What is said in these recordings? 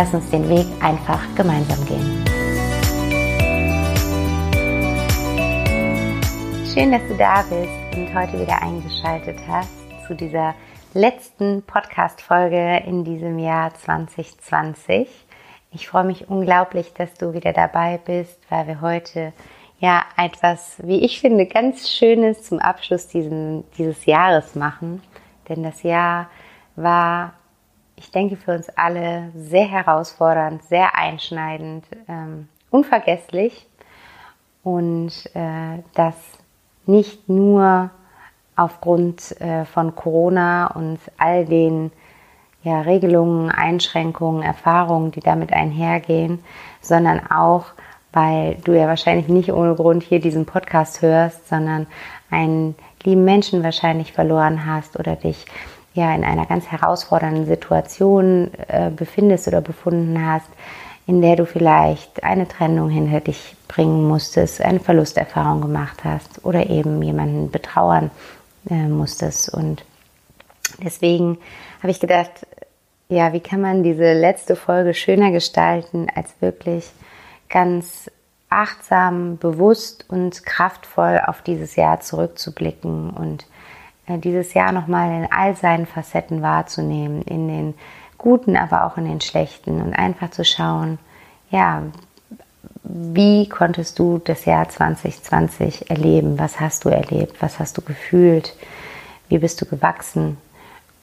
Lass uns den Weg einfach gemeinsam gehen. Schön, dass du da bist und heute wieder eingeschaltet hast zu dieser letzten Podcast-Folge in diesem Jahr 2020. Ich freue mich unglaublich, dass du wieder dabei bist, weil wir heute ja etwas, wie ich finde, ganz Schönes zum Abschluss diesen, dieses Jahres machen. Denn das Jahr war ich denke, für uns alle sehr herausfordernd, sehr einschneidend, ähm, unvergesslich. Und äh, das nicht nur aufgrund äh, von Corona und all den ja, Regelungen, Einschränkungen, Erfahrungen, die damit einhergehen, sondern auch, weil du ja wahrscheinlich nicht ohne Grund hier diesen Podcast hörst, sondern einen lieben Menschen wahrscheinlich verloren hast oder dich ja in einer ganz herausfordernden Situation äh, befindest oder befunden hast, in der du vielleicht eine Trennung hinter dich bringen musstest, eine Verlusterfahrung gemacht hast oder eben jemanden betrauern äh, musstest. Und deswegen habe ich gedacht, ja, wie kann man diese letzte Folge schöner gestalten, als wirklich ganz achtsam, bewusst und kraftvoll auf dieses Jahr zurückzublicken und dieses Jahr nochmal in all seinen Facetten wahrzunehmen, in den guten, aber auch in den schlechten und einfach zu schauen, ja, wie konntest du das Jahr 2020 erleben? Was hast du erlebt? Was hast du gefühlt? Wie bist du gewachsen?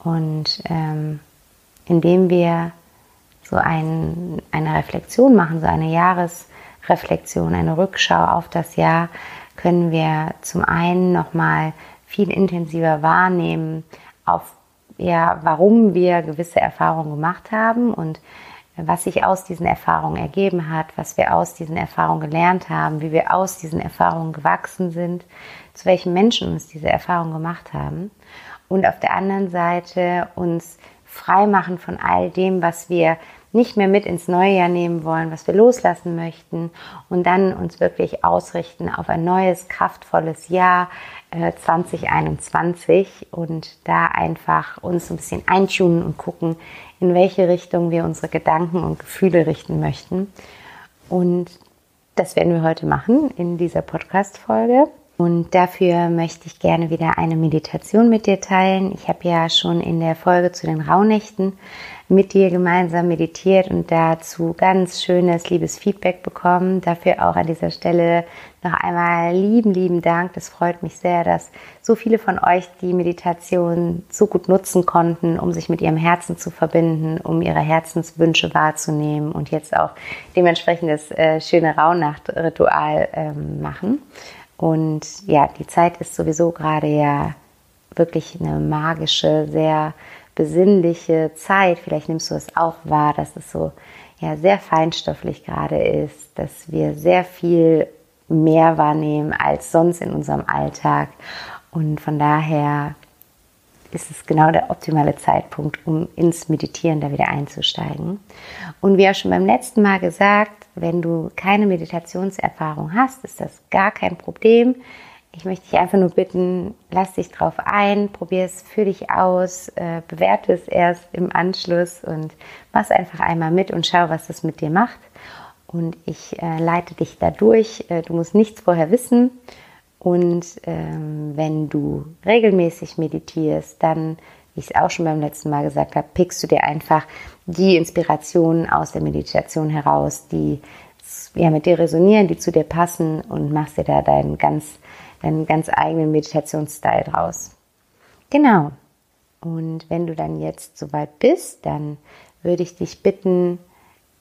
Und ähm, indem wir so ein, eine Reflexion machen, so eine Jahresreflexion, eine Rückschau auf das Jahr, können wir zum einen nochmal viel intensiver wahrnehmen, auf ja, warum wir gewisse Erfahrungen gemacht haben und was sich aus diesen Erfahrungen ergeben hat, was wir aus diesen Erfahrungen gelernt haben, wie wir aus diesen Erfahrungen gewachsen sind, zu welchen Menschen uns diese Erfahrungen gemacht haben. Und auf der anderen Seite uns frei machen von all dem, was wir nicht mehr mit ins neue Jahr nehmen wollen, was wir loslassen möchten und dann uns wirklich ausrichten auf ein neues, kraftvolles Jahr äh, 2021 und da einfach uns ein bisschen eintunen und gucken, in welche Richtung wir unsere Gedanken und Gefühle richten möchten. Und das werden wir heute machen in dieser Podcast-Folge. Und dafür möchte ich gerne wieder eine Meditation mit dir teilen. Ich habe ja schon in der Folge zu den Rauhnächten mit dir gemeinsam meditiert und dazu ganz schönes, liebes Feedback bekommen. Dafür auch an dieser Stelle noch einmal lieben, lieben Dank. Das freut mich sehr, dass so viele von euch die Meditation so gut nutzen konnten, um sich mit ihrem Herzen zu verbinden, um ihre Herzenswünsche wahrzunehmen und jetzt auch dementsprechend das äh, schöne Rauhnachtritual ähm, machen. Und ja, die Zeit ist sowieso gerade ja wirklich eine magische, sehr besinnliche Zeit. Vielleicht nimmst du es auch wahr, dass es so ja sehr feinstofflich gerade ist, dass wir sehr viel mehr wahrnehmen als sonst in unserem Alltag. Und von daher ist es genau der optimale Zeitpunkt, um ins Meditieren da wieder einzusteigen. Und wie auch schon beim letzten Mal gesagt, wenn du keine Meditationserfahrung hast, ist das gar kein Problem. Ich möchte dich einfach nur bitten, lass dich drauf ein, probier es für dich aus, äh, bewerte es erst im Anschluss und mach einfach einmal mit und schau, was es mit dir macht. Und ich äh, leite dich da durch. Äh, du musst nichts vorher wissen. Und ähm, wenn du regelmäßig meditierst, dann, wie ich es auch schon beim letzten Mal gesagt habe, pickst du dir einfach die Inspirationen aus der Meditation heraus, die ja, mit dir resonieren, die zu dir passen und machst dir da deinen ganz deinen ganz eigenen Meditationsstyle draus. Genau. Und wenn du dann jetzt soweit bist, dann würde ich dich bitten,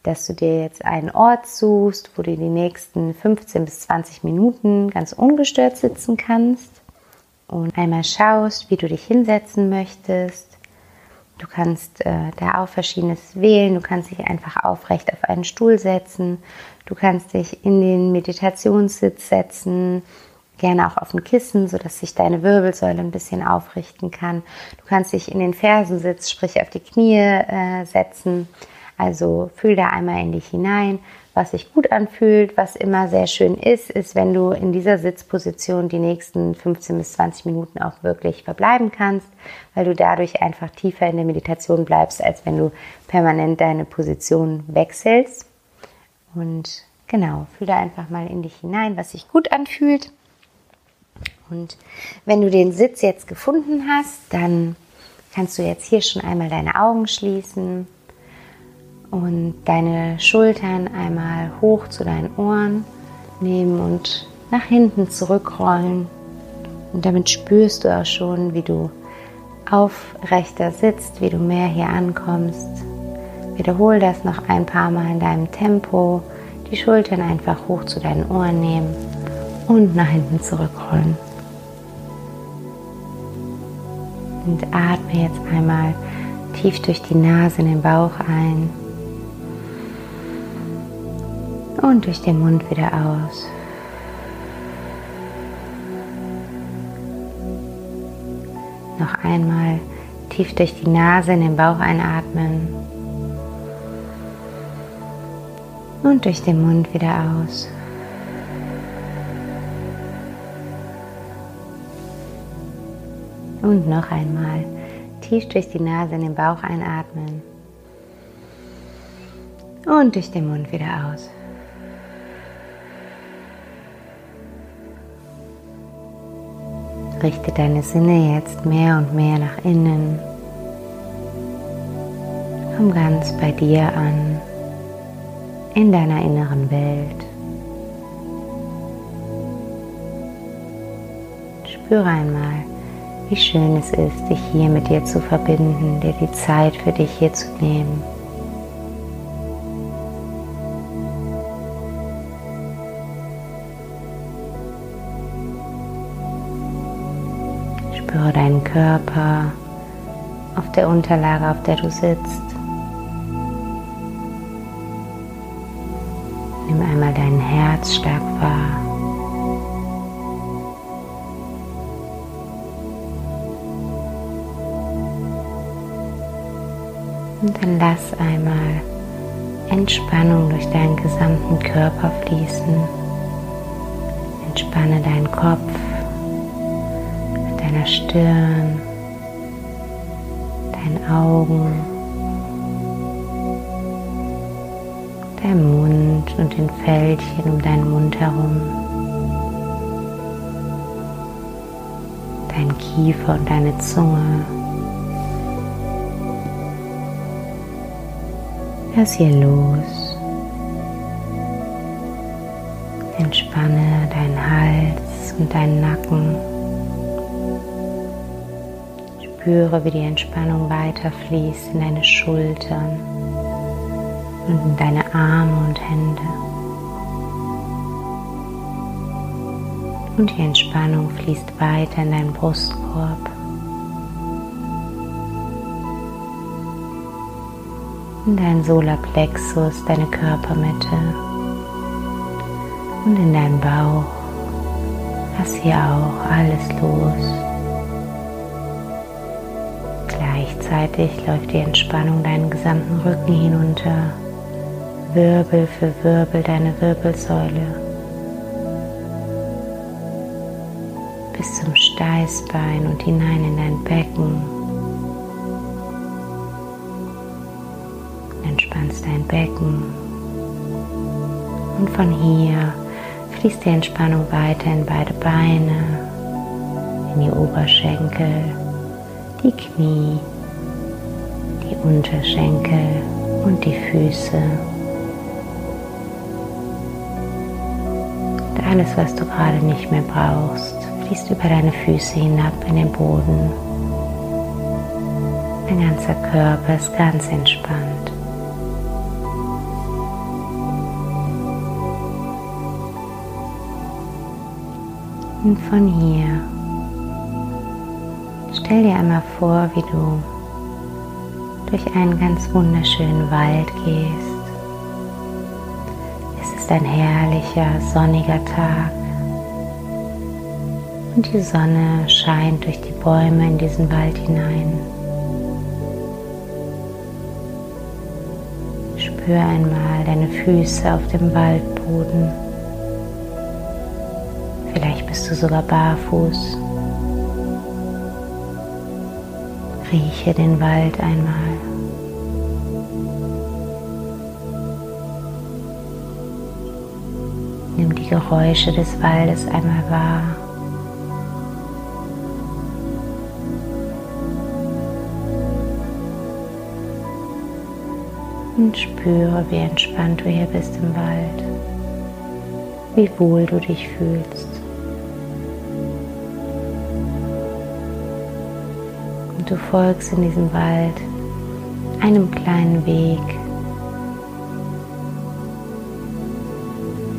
dass du dir jetzt einen Ort suchst, wo du die nächsten 15 bis 20 Minuten ganz ungestört sitzen kannst und einmal schaust, wie du dich hinsetzen möchtest. Du kannst äh, da auch verschiedenes wählen. Du kannst dich einfach aufrecht auf einen Stuhl setzen. Du kannst dich in den Meditationssitz setzen, gerne auch auf ein Kissen, sodass sich deine Wirbelsäule ein bisschen aufrichten kann. Du kannst dich in den Fersensitz, sprich auf die Knie äh, setzen. Also fühl da einmal in dich hinein, was sich gut anfühlt. Was immer sehr schön ist, ist, wenn du in dieser Sitzposition die nächsten 15 bis 20 Minuten auch wirklich verbleiben kannst, weil du dadurch einfach tiefer in der Meditation bleibst, als wenn du permanent deine Position wechselst. Und genau, fühl da einfach mal in dich hinein, was sich gut anfühlt. Und wenn du den Sitz jetzt gefunden hast, dann kannst du jetzt hier schon einmal deine Augen schließen und deine Schultern einmal hoch zu deinen Ohren nehmen und nach hinten zurückrollen. Und damit spürst du auch schon, wie du aufrechter sitzt, wie du mehr hier ankommst. Wiederhol das noch ein paar Mal in deinem Tempo. Die Schultern einfach hoch zu deinen Ohren nehmen und nach hinten zurückrollen. Und atme jetzt einmal tief durch die Nase in den Bauch ein und durch den Mund wieder aus. Noch einmal tief durch die Nase in den Bauch einatmen und durch den Mund wieder aus. Und noch einmal tief durch die Nase in den Bauch einatmen und durch den Mund wieder aus. Richte deine Sinne jetzt mehr und mehr nach innen. Komm ganz bei dir an, in deiner inneren Welt. Spüre einmal, wie schön es ist, dich hier mit dir zu verbinden, dir die Zeit für dich hier zu nehmen. Spüre deinen Körper auf der Unterlage, auf der du sitzt. Nimm einmal deinen Herzschlag wahr. Und dann lass einmal Entspannung durch deinen gesamten Körper fließen. Entspanne deinen Kopf, deiner Stirn, deinen Augen, deinem Mund und den Fältchen um deinen Mund herum, dein Kiefer und deine Zunge. Lass hier los. Entspanne deinen Hals und deinen Nacken. Spüre, wie die Entspannung weiterfließt in deine Schultern und in deine Arme und Hände. Und die Entspannung fließt weiter in deinen Brustkorb. in deinen Solarplexus, deine Körpermitte und in deinen Bauch. Lass hier auch alles los. Gleichzeitig läuft die Entspannung deinen gesamten Rücken hinunter, Wirbel für Wirbel deine Wirbelsäule bis zum Steißbein und hinein in dein Becken. entspannst dein Becken. Und von hier fließt die Entspannung weiter in beide Beine, in die Oberschenkel, die Knie, Unterschenkel und die Füße. alles, was du gerade nicht mehr brauchst, fließt über deine Füße hinab in den Boden. Dein ganzer Körper ist ganz entspannt. Und von hier stell dir einmal vor, wie du durch einen ganz wunderschönen Wald gehst. Es ist ein herrlicher, sonniger Tag und die Sonne scheint durch die Bäume in diesen Wald hinein. Spür einmal deine Füße auf dem Waldboden. Vielleicht bist du sogar barfuß. Rieche den Wald einmal. Nimm die Geräusche des Waldes einmal wahr. Und spüre, wie entspannt du hier bist im Wald, wie wohl du dich fühlst. Und du folgst in diesem Wald einem kleinen Weg.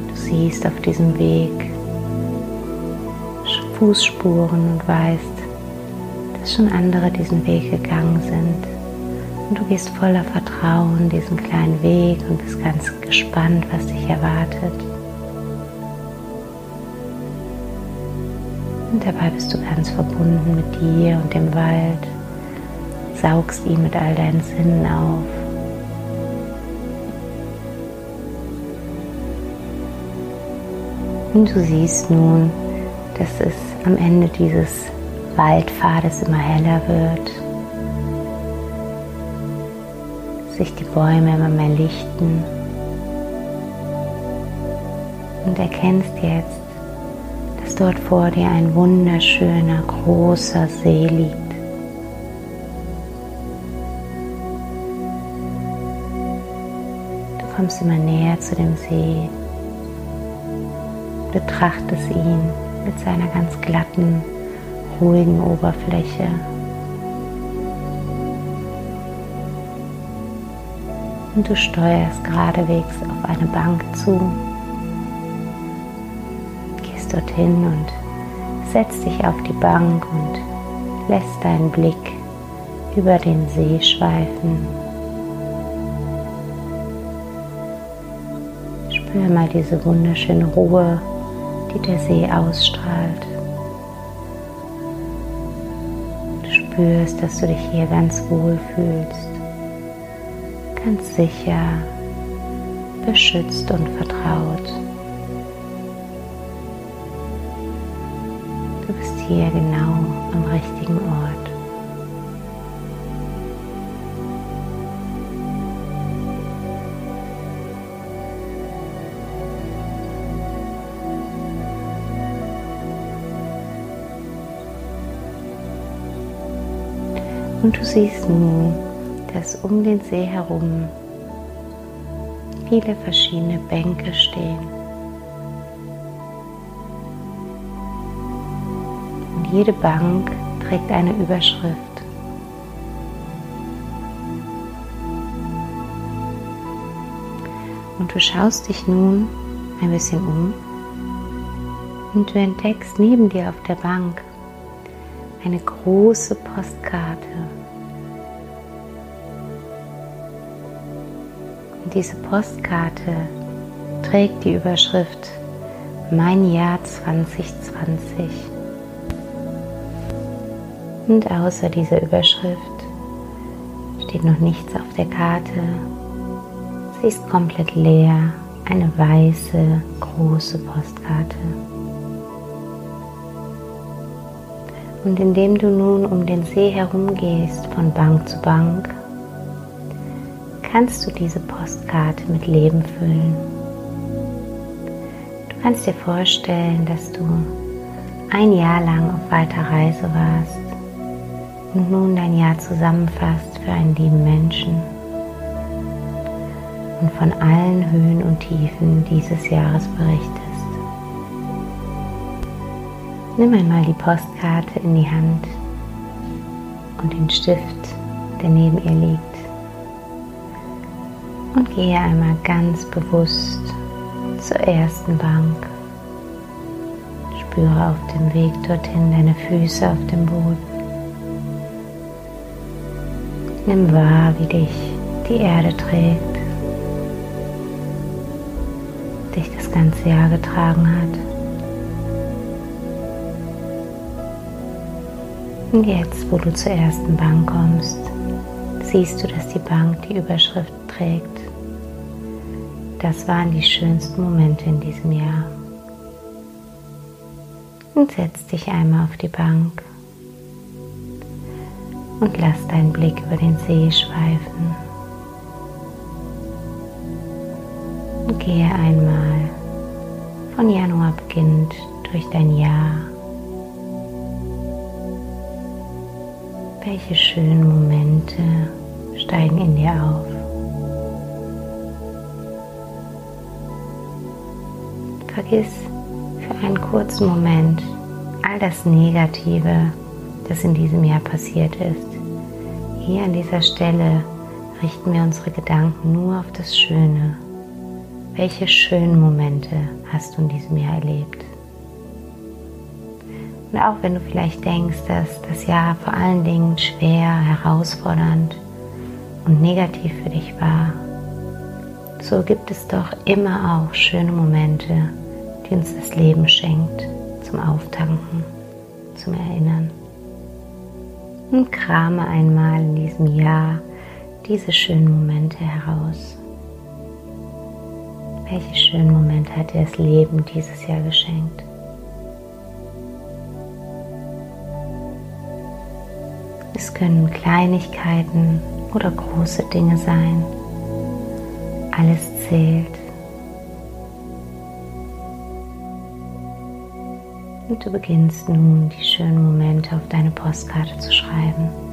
Du siehst auf diesem Weg Fußspuren und weißt, dass schon andere diesen Weg gegangen sind. Und du gehst voller Vertrauen diesen kleinen Weg und bist ganz gespannt, was dich erwartet. Und dabei bist du ganz verbunden mit dir und dem Wald saugst ihn mit all deinen Sinnen auf. Und du siehst nun, dass es am Ende dieses Waldpfades immer heller wird, sich die Bäume immer mehr lichten und erkennst jetzt, dass dort vor dir ein wunderschöner großer See liegt. Kommst immer näher zu dem See, betrachtest ihn mit seiner ganz glatten, ruhigen Oberfläche. Und du steuerst geradewegs auf eine Bank zu, gehst dorthin und setzt dich auf die Bank und lässt deinen Blick über den See schweifen. Spür mal diese wunderschöne Ruhe, die der See ausstrahlt. Du spürst, dass du dich hier ganz wohl fühlst, ganz sicher, beschützt und vertraut. Du bist hier genau am richtigen Ort. Und du siehst nun, dass um den See herum viele verschiedene Bänke stehen. Und jede Bank trägt eine Überschrift. Und du schaust dich nun ein bisschen um und du entdeckst neben dir auf der Bank eine große Postkarte. Und diese Postkarte trägt die Überschrift Mein Jahr 2020. Und außer dieser Überschrift steht noch nichts auf der Karte. Sie ist komplett leer, eine weiße, große Postkarte. Und indem du nun um den See herumgehst, von Bank zu Bank, kannst du diese Postkarte mit Leben füllen. Du kannst dir vorstellen, dass du ein Jahr lang auf weiter Reise warst und nun dein Jahr zusammenfasst für einen lieben Menschen und von allen Höhen und Tiefen dieses Jahres berichtest. Nimm einmal die Postkarte in die Hand und den Stift, der neben ihr liegt. Und gehe einmal ganz bewusst zur ersten Bank. Spüre auf dem Weg dorthin deine Füße auf dem Boden. Nimm wahr, wie dich die Erde trägt, dich das ganze Jahr getragen hat. Und jetzt, wo du zur ersten Bank kommst, siehst du, dass die Bank die Überschrift trägt. Das waren die schönsten Momente in diesem Jahr. Und setz dich einmal auf die Bank und lass deinen Blick über den See schweifen. Und gehe einmal von Januar beginnend durch dein Jahr Welche schönen Momente steigen in dir auf? Vergiss für einen kurzen Moment all das Negative, das in diesem Jahr passiert ist. Hier an dieser Stelle richten wir unsere Gedanken nur auf das Schöne. Welche schönen Momente hast du in diesem Jahr erlebt? Und auch wenn du vielleicht denkst, dass das Jahr vor allen Dingen schwer, herausfordernd und negativ für dich war, so gibt es doch immer auch schöne Momente, die uns das Leben schenkt, zum Auftanken, zum Erinnern. Und krame einmal in diesem Jahr diese schönen Momente heraus. Welche schönen Momente hat dir das Leben dieses Jahr geschenkt? Es können Kleinigkeiten oder große Dinge sein. Alles zählt. Und du beginnst nun die schönen Momente auf deine Postkarte zu schreiben.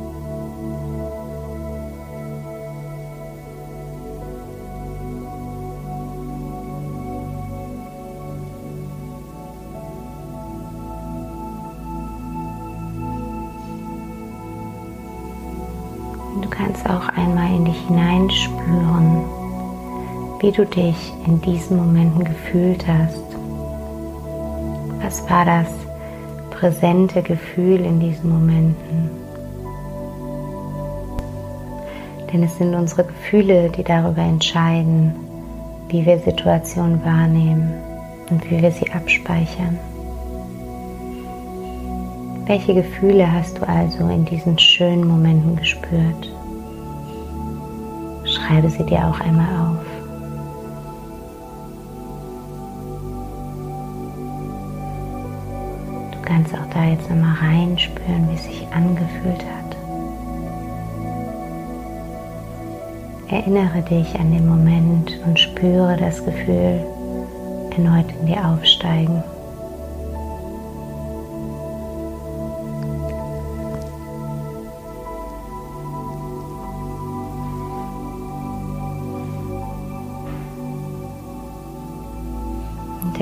Kannst auch einmal in dich hineinspüren, wie du dich in diesen Momenten gefühlt hast. Was war das präsente Gefühl in diesen Momenten? Denn es sind unsere Gefühle, die darüber entscheiden, wie wir Situationen wahrnehmen und wie wir sie abspeichern. Welche Gefühle hast du also in diesen schönen Momenten gespürt? Schreibe sie dir auch einmal auf. Du kannst auch da jetzt nochmal reinspüren, wie es sich angefühlt hat. Erinnere dich an den Moment und spüre das Gefühl erneut in dir aufsteigen.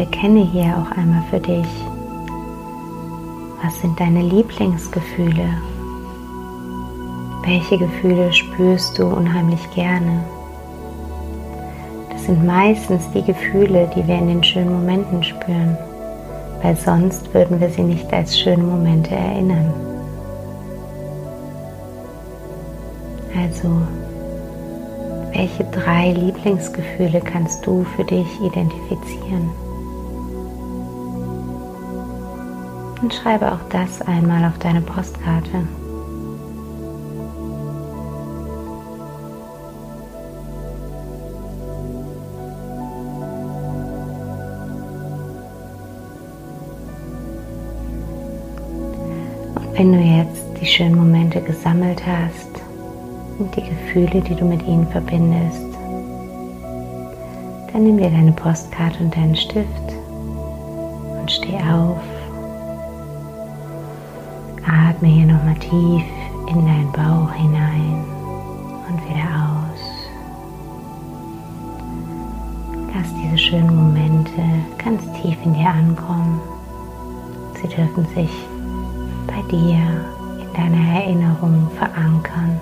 Erkenne hier auch einmal für dich, was sind deine Lieblingsgefühle? Welche Gefühle spürst du unheimlich gerne? Das sind meistens die Gefühle, die wir in den schönen Momenten spüren, weil sonst würden wir sie nicht als schöne Momente erinnern. Also, welche drei Lieblingsgefühle kannst du für dich identifizieren? Und schreibe auch das einmal auf deine Postkarte. Und wenn du jetzt die schönen Momente gesammelt hast und die Gefühle, die du mit ihnen verbindest, dann nimm dir deine Postkarte und deinen Stift tief in deinen Bauch hinein und wieder aus. Lass diese schönen Momente ganz tief in dir ankommen. Sie dürfen sich bei dir in deiner Erinnerung verankern.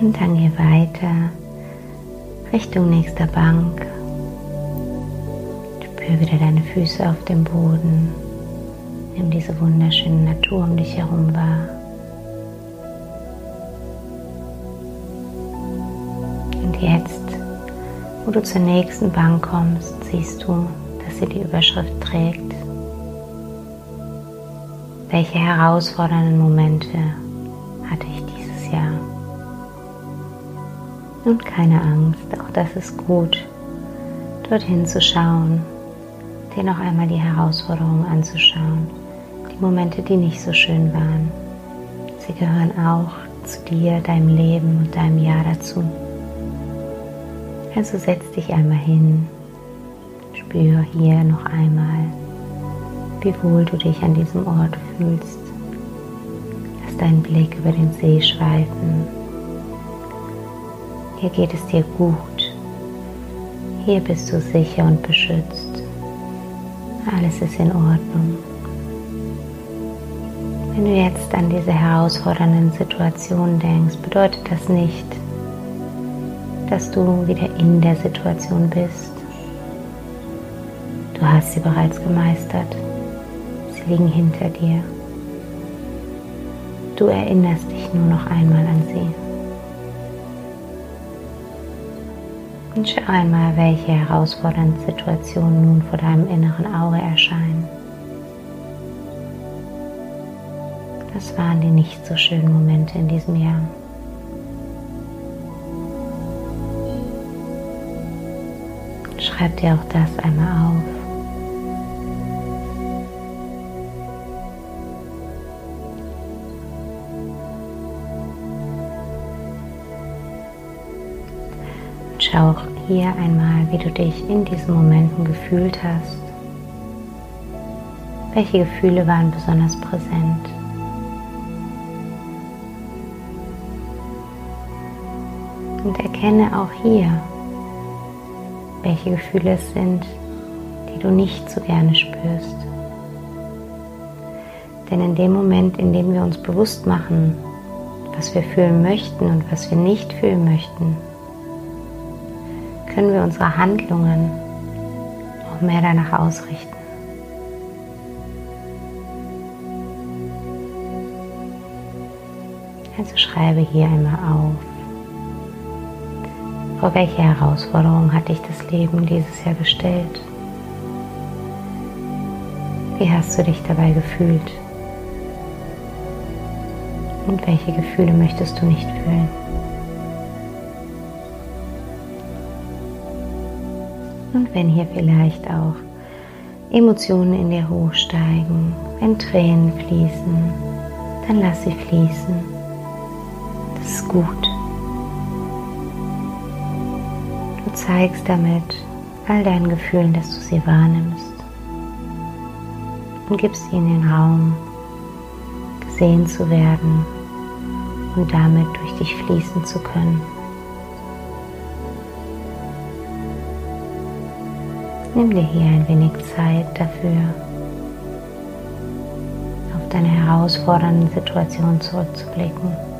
Und dann geh weiter Richtung nächster Bank. Spür wieder deine Füße auf dem Boden. Nimm diese wunderschöne Natur um dich herum wahr. Und jetzt, wo du zur nächsten Bank kommst, siehst du, dass sie die Überschrift trägt. Welche herausfordernden Momente hatte ich dieses Jahr? Und keine Angst, auch das ist gut, dorthin zu schauen, dir noch einmal die Herausforderungen anzuschauen Momente, die nicht so schön waren. Sie gehören auch zu dir, deinem Leben und deinem Jahr dazu. Also setz dich einmal hin, spür hier noch einmal, wie wohl du dich an diesem Ort fühlst. Lass deinen Blick über den See schweifen. Hier geht es dir gut. Hier bist du sicher und beschützt. Alles ist in Ordnung. Wenn du jetzt an diese herausfordernden Situationen denkst, bedeutet das nicht, dass du wieder in der Situation bist. Du hast sie bereits gemeistert. Sie liegen hinter dir. Du erinnerst dich nur noch einmal an sie. Und schau einmal, welche herausfordernden Situationen nun vor deinem inneren Auge erscheinen. Was waren die nicht so schönen Momente in diesem Jahr? Schreib dir auch das einmal auf. schau auch hier einmal, wie du dich in diesen Momenten gefühlt hast. Welche Gefühle waren besonders präsent? Erkenne auch hier, welche Gefühle es sind, die du nicht so gerne spürst. Denn in dem Moment, in dem wir uns bewusst machen, was wir fühlen möchten und was wir nicht fühlen möchten, können wir unsere Handlungen auch mehr danach ausrichten. Also schreibe hier einmal auf, vor welche Herausforderung hat dich das Leben dieses Jahr gestellt? Wie hast du dich dabei gefühlt? Und welche Gefühle möchtest du nicht fühlen? Und wenn hier vielleicht auch Emotionen in dir hochsteigen, wenn Tränen fließen, dann lass sie fließen. Das ist gut. Zeigst damit all deinen Gefühlen, dass du sie wahrnimmst und gibst ihnen den Raum, gesehen zu werden und damit durch dich fließen zu können. Nimm dir hier ein wenig Zeit dafür, auf deine herausfordernden Situationen zurückzublicken.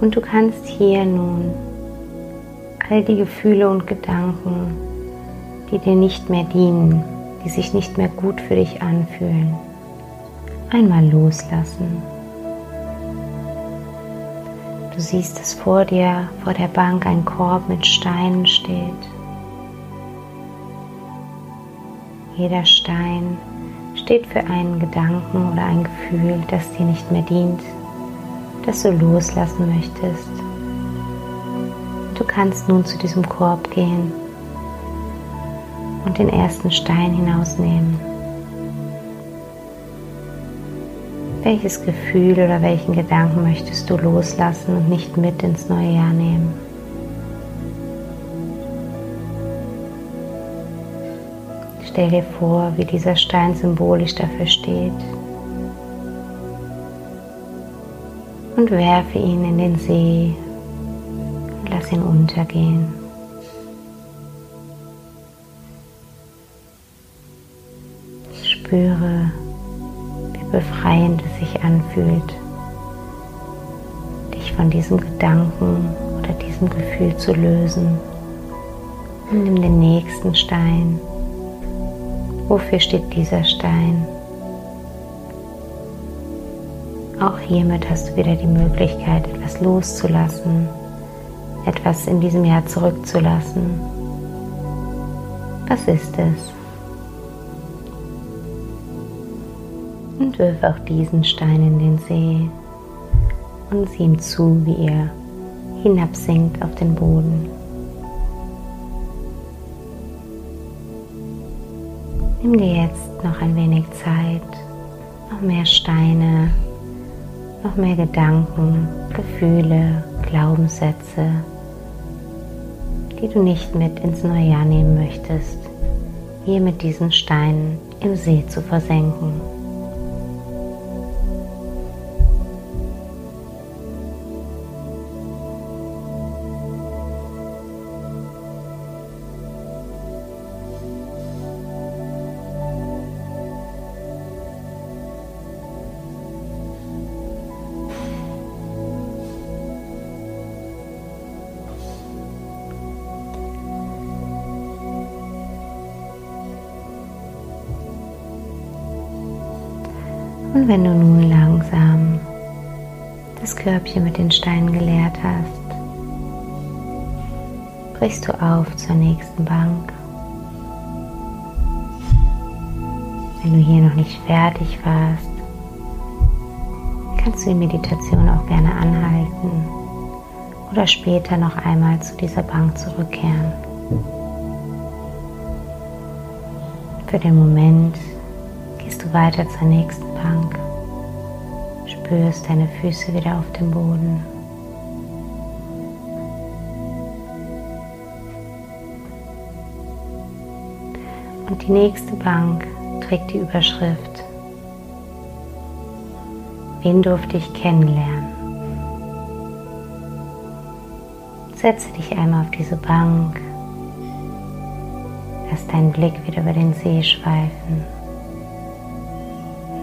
Und du kannst hier nun all die Gefühle und Gedanken, die dir nicht mehr dienen, die sich nicht mehr gut für dich anfühlen, einmal loslassen. Du siehst, dass vor dir, vor der Bank ein Korb mit Steinen steht. Jeder Stein steht für einen Gedanken oder ein Gefühl, das dir nicht mehr dient, das du loslassen möchtest. Du kannst nun zu diesem Korb gehen und den ersten Stein hinausnehmen. Welches Gefühl oder welchen Gedanken möchtest du loslassen und nicht mit ins neue Jahr nehmen? Stell dir vor, wie dieser Stein symbolisch dafür steht. Und werfe ihn in den See und lass ihn untergehen. Spüre, wie befreiend es sich anfühlt, dich von diesem Gedanken oder diesem Gefühl zu lösen. Und nimm den nächsten Stein. Wofür steht dieser Stein? Auch hiermit hast du wieder die Möglichkeit, etwas loszulassen, etwas in diesem Jahr zurückzulassen. Was ist es? und wirf auch diesen Stein in den See und sieh ihm zu, wie er hinabsinkt auf den Boden. Nimm dir jetzt noch ein wenig Zeit, noch mehr Steine, noch mehr Gedanken, Gefühle, Glaubenssätze, die du nicht mit ins neue Jahr nehmen möchtest, hier mit diesen Steinen im See zu versenken. Brichst du auf zur nächsten Bank. Wenn du hier noch nicht fertig warst, kannst du die Meditation auch gerne anhalten oder später noch einmal zu dieser Bank zurückkehren. Für den Moment gehst du weiter zur nächsten Bank. Spürst deine Füße wieder auf dem Boden. Und die nächste Bank trägt die Überschrift Wen durfte ich kennenlernen? Setze dich einmal auf diese Bank. Lass deinen Blick wieder über den See schweifen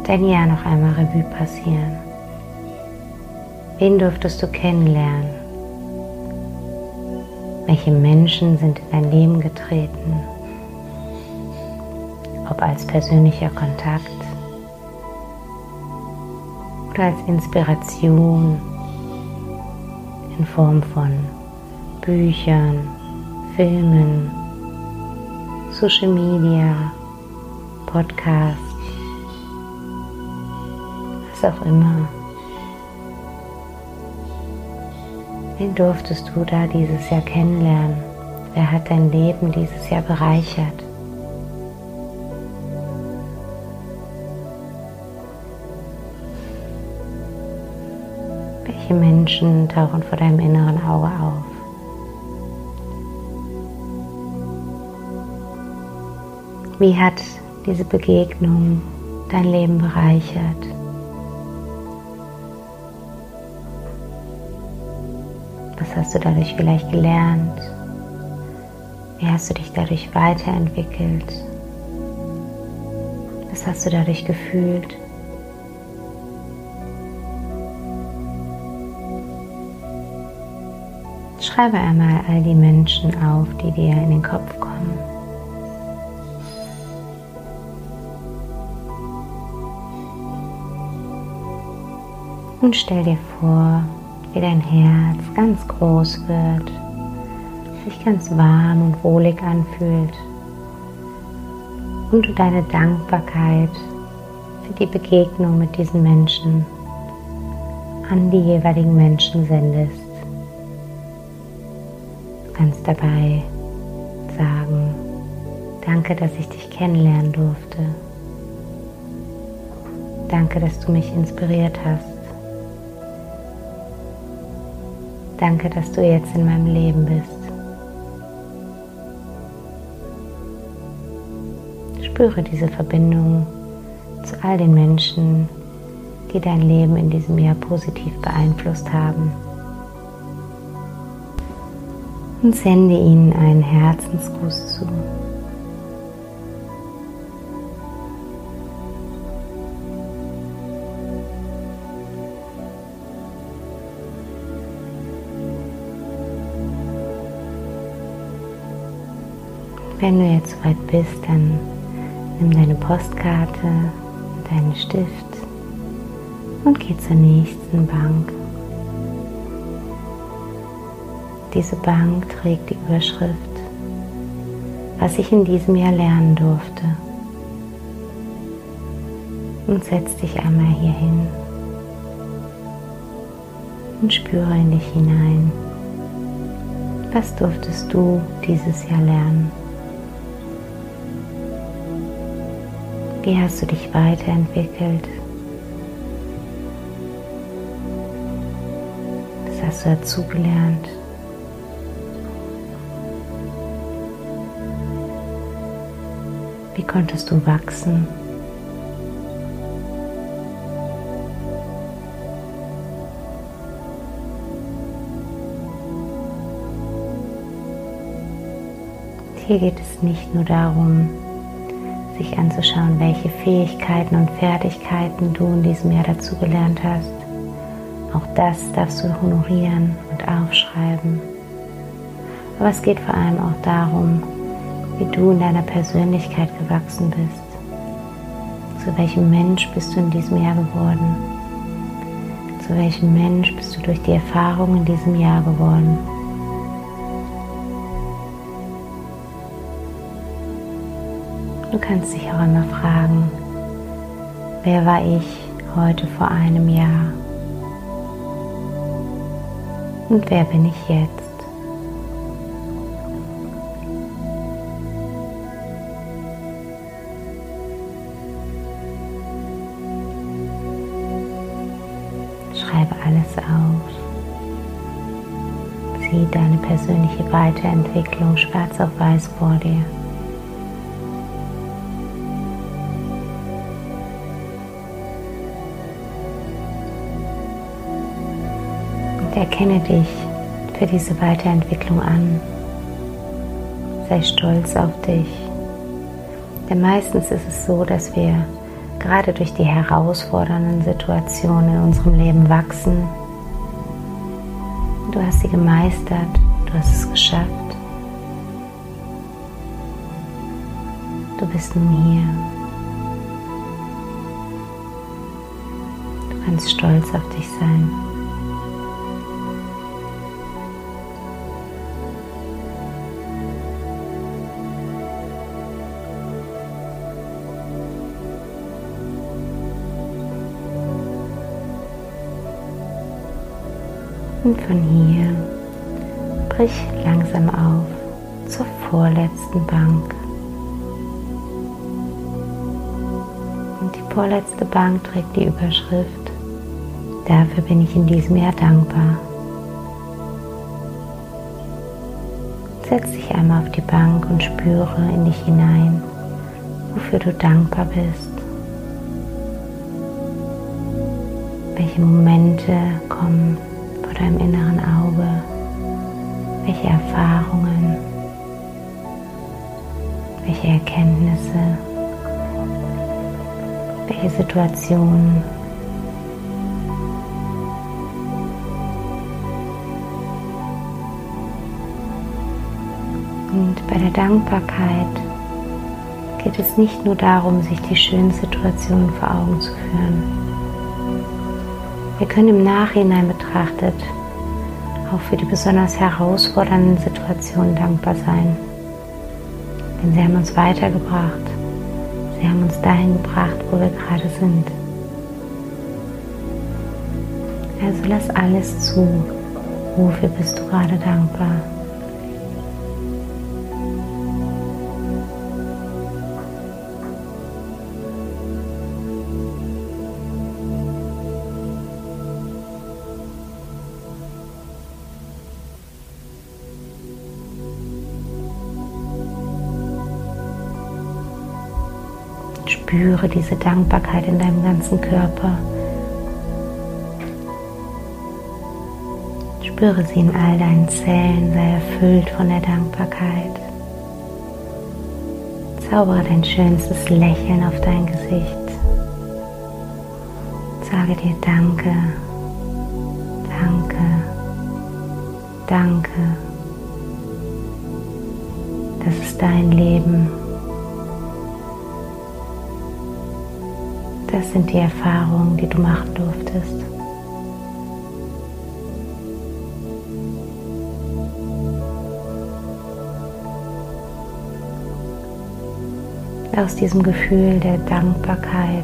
dein Jahr noch einmal Revue passieren. Wen durftest du kennenlernen? Welche Menschen sind in dein Leben getreten? Als persönlicher Kontakt oder als Inspiration in Form von Büchern, Filmen, Social Media, Podcasts auch immer. Wen durftest du da dieses Jahr kennenlernen? Wer hat dein Leben dieses Jahr bereichert? Welche Menschen tauchen vor deinem inneren Auge auf? Wie hat diese Begegnung dein Leben bereichert? Was hast du dadurch vielleicht gelernt? Wie hast du dich dadurch weiterentwickelt? Was hast du dadurch gefühlt? Schreibe einmal all die Menschen auf, die dir in den Kopf kommen. Und stell dir vor, wie dein Herz ganz groß wird, sich ganz warm und wohlig anfühlt und du deine Dankbarkeit für die Begegnung mit diesen Menschen an die jeweiligen Menschen sendest. Dabei sagen, danke, dass ich dich kennenlernen durfte. Danke, dass du mich inspiriert hast. Danke, dass du jetzt in meinem Leben bist. Spüre diese Verbindung zu all den Menschen, die dein Leben in diesem Jahr positiv beeinflusst haben. Und sende ihnen einen Herzensgruß zu. Wenn du jetzt soweit bist, dann nimm deine Postkarte, deinen Stift und geh zur nächsten Bank. Diese Bank trägt die Überschrift, was ich in diesem Jahr lernen durfte. Und setz dich einmal hier hin und spüre in dich hinein. Was durftest du dieses Jahr lernen? Wie hast du dich weiterentwickelt? Was hast du dazugelernt? Wie konntest du wachsen? Hier geht es nicht nur darum, sich anzuschauen, welche Fähigkeiten und Fertigkeiten du in diesem Jahr dazugelernt hast. Auch das darfst du honorieren und aufschreiben. Aber es geht vor allem auch darum, wie du in deiner Persönlichkeit gewachsen bist. Zu welchem Mensch bist du in diesem Jahr geworden? Zu welchem Mensch bist du durch die Erfahrung in diesem Jahr geworden? Du kannst dich auch immer fragen, wer war ich heute vor einem Jahr? Und wer bin ich jetzt? Weiterentwicklung schwarz auf weiß vor dir. erkenne dich für diese Weiterentwicklung an. Sei stolz auf dich. Denn meistens ist es so, dass wir gerade durch die herausfordernden Situationen in unserem Leben wachsen. Du hast sie gemeistert, du hast es geschafft. Du bist nun hier. Du kannst stolz auf dich sein. Und von hier brich langsam auf zur vorletzten Bank. Und die vorletzte Bank trägt die Überschrift, dafür bin ich in diesem Jahr dankbar. Setz dich einmal auf die Bank und spüre in dich hinein, wofür du dankbar bist. Welche Momente kommen vor deinem inneren Auge, welche Erfahrungen, welche Erkenntnisse, welche Situationen. Und bei der Dankbarkeit geht es nicht nur darum, sich die schönen Situationen vor Augen zu führen. Wir können im Nachhinein betrachtet auch für die besonders herausfordernden Situationen dankbar sein. Denn sie haben uns weitergebracht. Sie haben uns dahin gebracht, wo wir gerade sind. Also lass alles zu. Wofür bist du gerade dankbar? Spüre diese Dankbarkeit in deinem ganzen Körper. Spüre sie in all deinen Zellen, sei erfüllt von der Dankbarkeit. Zaubere dein schönstes Lächeln auf dein Gesicht. Sage dir Danke, Danke, Danke. Das ist dein Leben. Das sind die Erfahrungen, die du machen durftest. Aus diesem Gefühl der Dankbarkeit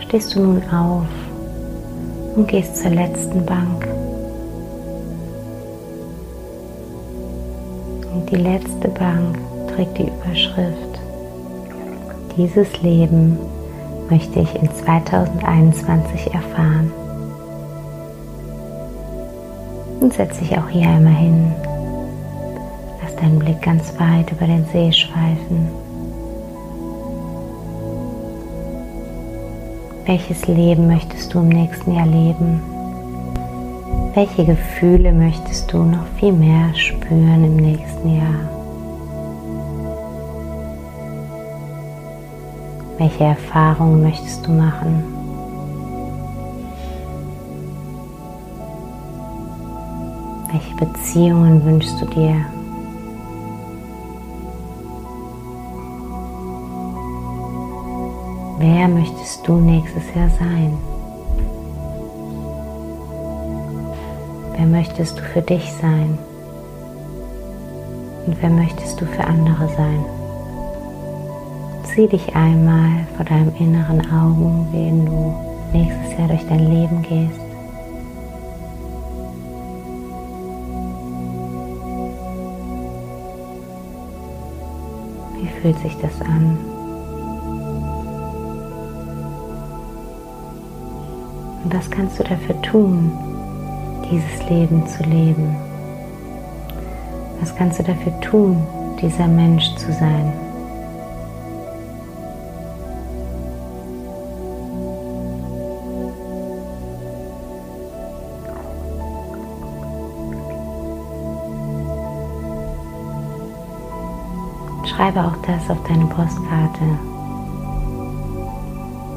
stehst du nun auf und gehst zur letzten Bank. Und die letzte Bank trägt die Überschrift Dieses Leben möchte ich in 2021 erfahren. Und setz dich auch hier einmal hin. Lass deinen Blick ganz weit über den See schweifen. Welches Leben möchtest du im nächsten Jahr leben? Welche Gefühle möchtest du noch viel mehr spüren im nächsten Jahr? Welche Erfahrungen möchtest du machen? Welche Beziehungen wünschst du dir? Wer möchtest du nächstes Jahr sein? Wer möchtest du für dich sein? Und wer möchtest du für andere sein? Sieh dich einmal vor deinem inneren Augen, wenn du nächstes Jahr durch dein Leben gehst. Wie fühlt sich das an? Und was kannst du dafür tun, dieses Leben zu leben? Was kannst du dafür tun, dieser Mensch zu sein? Schreibe auch das auf deine Postkarte.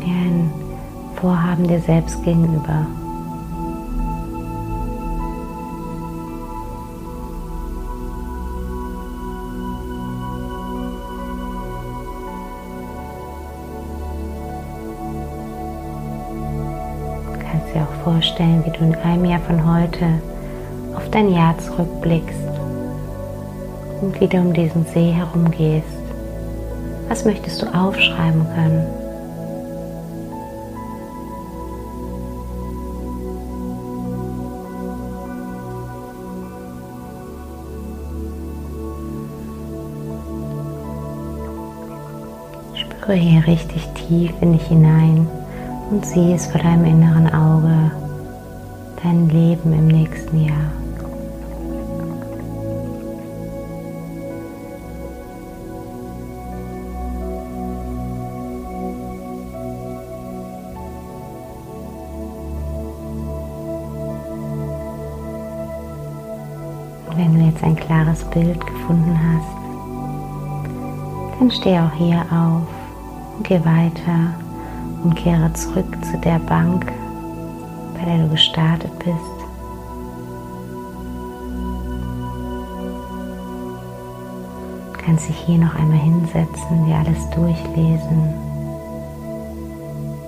Wie ein Vorhaben dir selbst gegenüber. Du kannst dir auch vorstellen, wie du in einem Jahr von heute auf dein Jahr zurückblickst und wieder um diesen See herum gehst. Was möchtest du aufschreiben können? Spüre hier richtig tief in dich hinein und sieh es vor deinem inneren Auge, dein Leben im nächsten Jahr. Bild gefunden hast, dann steh auch hier auf und geh weiter und kehre zurück zu der Bank, bei der du gestartet bist. Du kannst dich hier noch einmal hinsetzen, dir alles durchlesen,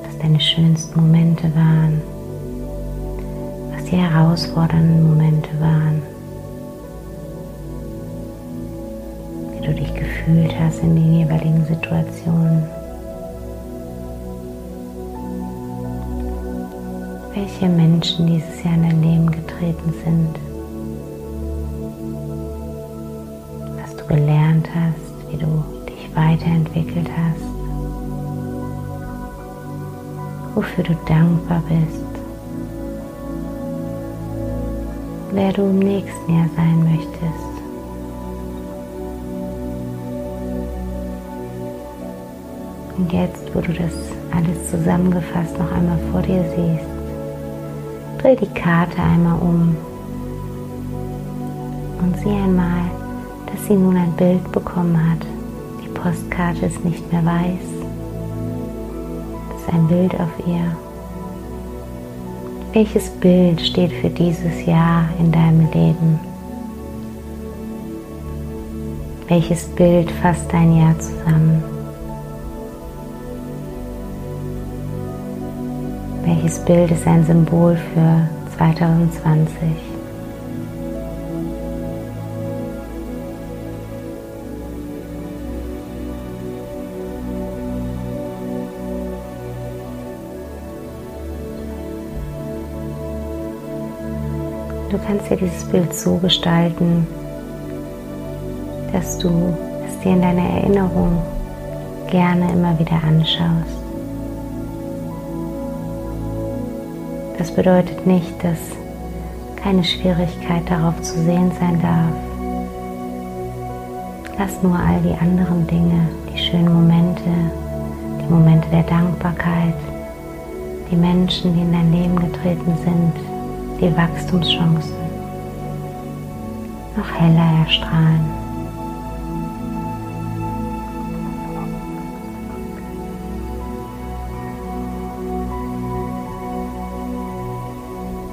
was deine schönsten Momente waren, was die herausfordernden Momente waren. Gefühlt hast in den jeweiligen Situationen. Welche Menschen dieses Jahr in dein Leben getreten sind. Was du gelernt hast, wie du dich weiterentwickelt hast. Wofür du dankbar bist. Wer du im nächsten Jahr sein möchtest. Und jetzt, wo du das alles zusammengefasst noch einmal vor dir siehst, dreh die Karte einmal um und sieh einmal, dass sie nun ein Bild bekommen hat. Die Postkarte ist nicht mehr weiß. Es ist ein Bild auf ihr. Welches Bild steht für dieses Jahr in deinem Leben? Welches Bild fasst dein Jahr zusammen? Welches Bild ist ein Symbol für 2020? Du kannst dir dieses Bild so gestalten, dass du es dir in deiner Erinnerung gerne immer wieder anschaust. Das bedeutet nicht, dass keine Schwierigkeit darauf zu sehen sein darf. Lass nur all die anderen Dinge, die schönen Momente, die Momente der Dankbarkeit, die Menschen, die in dein Leben getreten sind, die Wachstumschancen noch heller erstrahlen.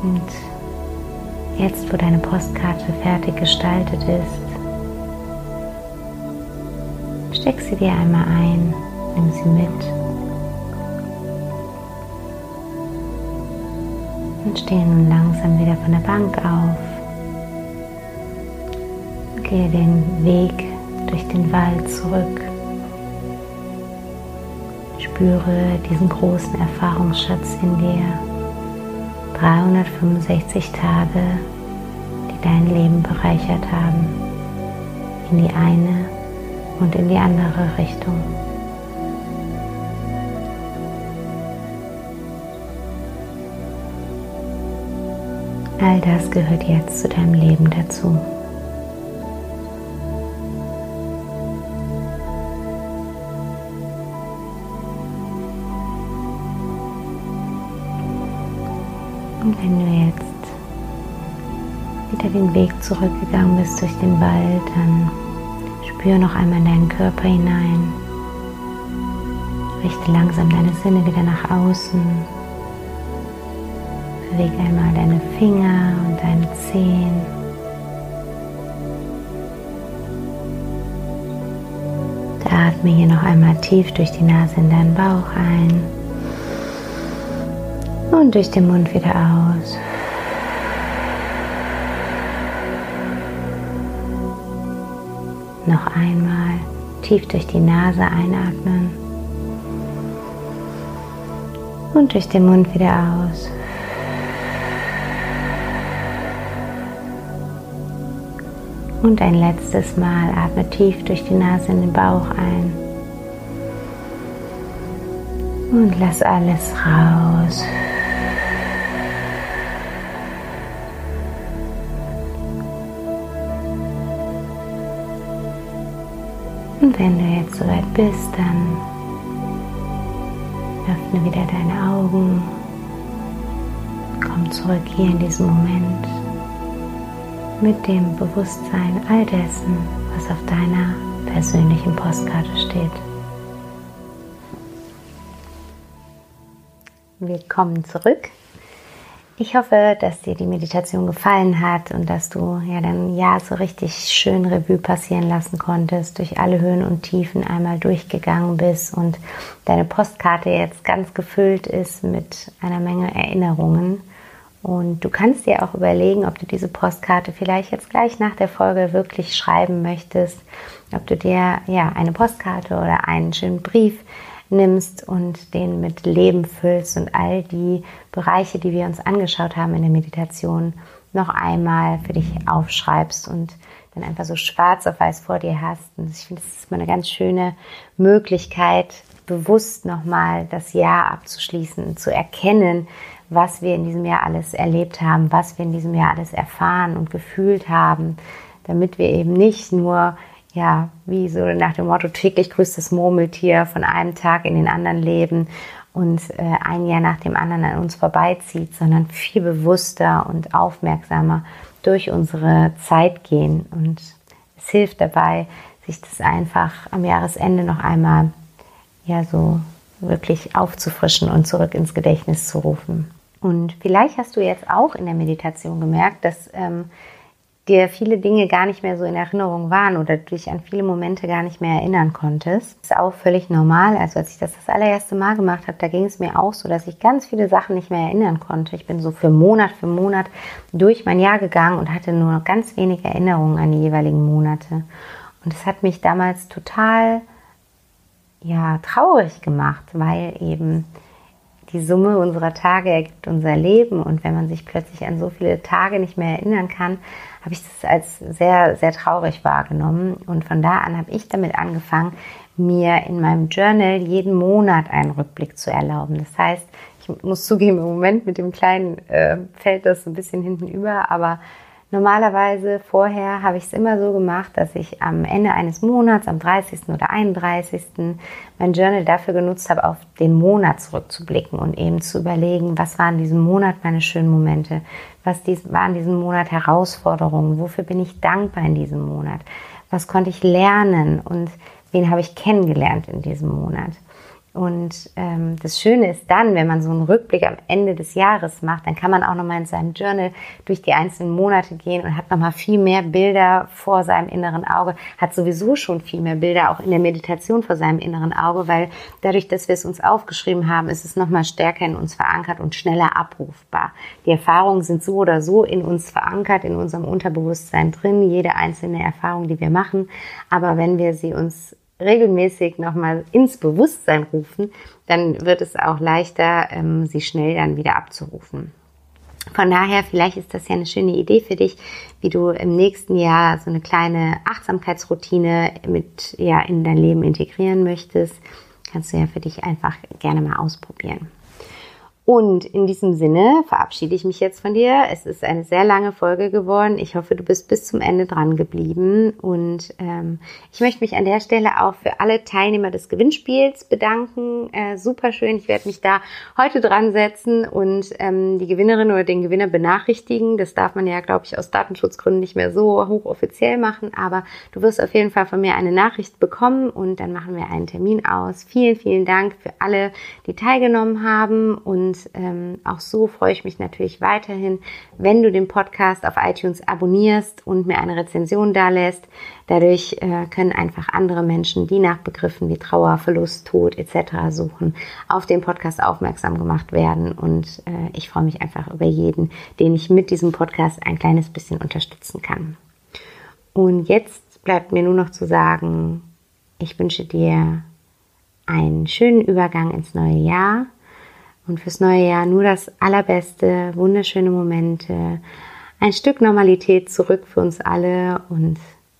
Und jetzt, wo deine Postkarte fertig gestaltet ist, steck sie dir einmal ein, nimm sie mit und stehe nun langsam wieder von der Bank auf. Gehe den Weg durch den Wald zurück. Spüre diesen großen Erfahrungsschatz in dir. 365 Tage, die dein Leben bereichert haben. In die eine und in die andere Richtung. All das gehört jetzt zu deinem Leben dazu. Wenn du jetzt wieder den Weg zurückgegangen bist durch den Wald, dann spür noch einmal in deinen Körper hinein. Richte langsam deine Sinne wieder nach außen Bewege einmal deine Finger und deine Zehen. Atme hier noch einmal tief durch die Nase in deinen Bauch ein und durch den Mund wieder aus. Noch einmal tief durch die Nase einatmen und durch den Mund wieder aus. Und ein letztes Mal atme tief durch die Nase in den Bauch ein. Und lass alles raus. Und wenn du jetzt soweit bist, dann öffne wieder deine Augen. Komm zurück hier in diesen Moment mit dem Bewusstsein all dessen, was auf deiner persönlichen Postkarte steht. Willkommen zurück. Ich hoffe, dass dir die Meditation gefallen hat und dass du ja dein Jahr so richtig schön Revue passieren lassen konntest, durch alle Höhen und Tiefen einmal durchgegangen bist und deine Postkarte jetzt ganz gefüllt ist mit einer Menge Erinnerungen. Und du kannst dir auch überlegen, ob du diese Postkarte vielleicht jetzt gleich nach der Folge wirklich schreiben möchtest, ob du dir ja eine Postkarte oder einen schönen Brief nimmst und den mit Leben füllst und all die Bereiche, die wir uns angeschaut haben in der Meditation, noch einmal für dich aufschreibst und dann einfach so schwarz auf weiß vor dir hast. Und ich finde, das ist mal eine ganz schöne Möglichkeit, bewusst nochmal das Jahr abzuschließen, zu erkennen, was wir in diesem Jahr alles erlebt haben, was wir in diesem Jahr alles erfahren und gefühlt haben, damit wir eben nicht nur ja, wie so nach dem Motto, täglich grüßt das Murmeltier von einem Tag in den anderen leben und äh, ein Jahr nach dem anderen an uns vorbeizieht, sondern viel bewusster und aufmerksamer durch unsere Zeit gehen. Und es hilft dabei, sich das einfach am Jahresende noch einmal ja so wirklich aufzufrischen und zurück ins Gedächtnis zu rufen. Und vielleicht hast du jetzt auch in der Meditation gemerkt, dass ähm, dir viele Dinge gar nicht mehr so in Erinnerung waren oder du dich an viele Momente gar nicht mehr erinnern konntest. Das ist auch völlig normal. Also als ich das das allererste Mal gemacht habe, da ging es mir auch so, dass ich ganz viele Sachen nicht mehr erinnern konnte. Ich bin so für Monat für Monat durch mein Jahr gegangen und hatte nur noch ganz wenig Erinnerungen an die jeweiligen Monate. Und das hat mich damals total ja traurig gemacht, weil eben die Summe unserer Tage ergibt unser Leben und wenn man sich plötzlich an so viele Tage nicht mehr erinnern kann, habe ich das als sehr, sehr traurig wahrgenommen. Und von da an habe ich damit angefangen, mir in meinem Journal jeden Monat einen Rückblick zu erlauben. Das heißt, ich muss zugeben, im Moment mit dem Kleinen äh, fällt das ein bisschen hinten über, aber Normalerweise vorher habe ich es immer so gemacht, dass ich am Ende eines Monats, am 30. oder 31. mein Journal dafür genutzt habe, auf den Monat zurückzublicken und eben zu überlegen, was waren in diesem Monat meine schönen Momente, was dies, waren in diesem Monat Herausforderungen, wofür bin ich dankbar in diesem Monat, was konnte ich lernen und wen habe ich kennengelernt in diesem Monat. Und ähm, das Schöne ist dann, wenn man so einen Rückblick am Ende des Jahres macht, dann kann man auch nochmal in seinem Journal durch die einzelnen Monate gehen und hat nochmal viel mehr Bilder vor seinem inneren Auge, hat sowieso schon viel mehr Bilder auch in der Meditation vor seinem inneren Auge, weil dadurch, dass wir es uns aufgeschrieben haben, ist es nochmal stärker in uns verankert und schneller abrufbar. Die Erfahrungen sind so oder so in uns verankert, in unserem Unterbewusstsein drin, jede einzelne Erfahrung, die wir machen. Aber wenn wir sie uns regelmäßig nochmal ins Bewusstsein rufen, dann wird es auch leichter, ähm, sie schnell dann wieder abzurufen. Von daher, vielleicht ist das ja eine schöne Idee für dich, wie du im nächsten Jahr so eine kleine Achtsamkeitsroutine mit ja in dein Leben integrieren möchtest. Kannst du ja für dich einfach gerne mal ausprobieren. Und in diesem Sinne verabschiede ich mich jetzt von dir. Es ist eine sehr lange Folge geworden. Ich hoffe, du bist bis zum Ende dran geblieben. Und ähm, ich möchte mich an der Stelle auch für alle Teilnehmer des Gewinnspiels bedanken. Äh, super schön. Ich werde mich da heute dran setzen und ähm, die Gewinnerin oder den Gewinner benachrichtigen. Das darf man ja, glaube ich, aus Datenschutzgründen nicht mehr so hochoffiziell machen. Aber du wirst auf jeden Fall von mir eine Nachricht bekommen und dann machen wir einen Termin aus. Vielen, vielen Dank für alle, die teilgenommen haben und ähm, auch so freue ich mich natürlich weiterhin, wenn du den Podcast auf iTunes abonnierst und mir eine Rezension dalässt. Dadurch äh, können einfach andere Menschen, die nach Begriffen wie Trauer, Verlust, Tod etc. suchen, auf den Podcast aufmerksam gemacht werden. Und äh, ich freue mich einfach über jeden, den ich mit diesem Podcast ein kleines bisschen unterstützen kann. Und jetzt bleibt mir nur noch zu sagen, ich wünsche dir einen schönen Übergang ins neue Jahr und fürs neue Jahr nur das Allerbeste, wunderschöne Momente, ein Stück Normalität zurück für uns alle und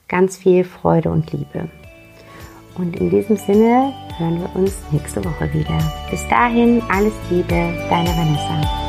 ganz viel Freude und Liebe. Und in diesem Sinne hören wir uns nächste Woche wieder. Bis dahin, alles Liebe, deine Vanessa.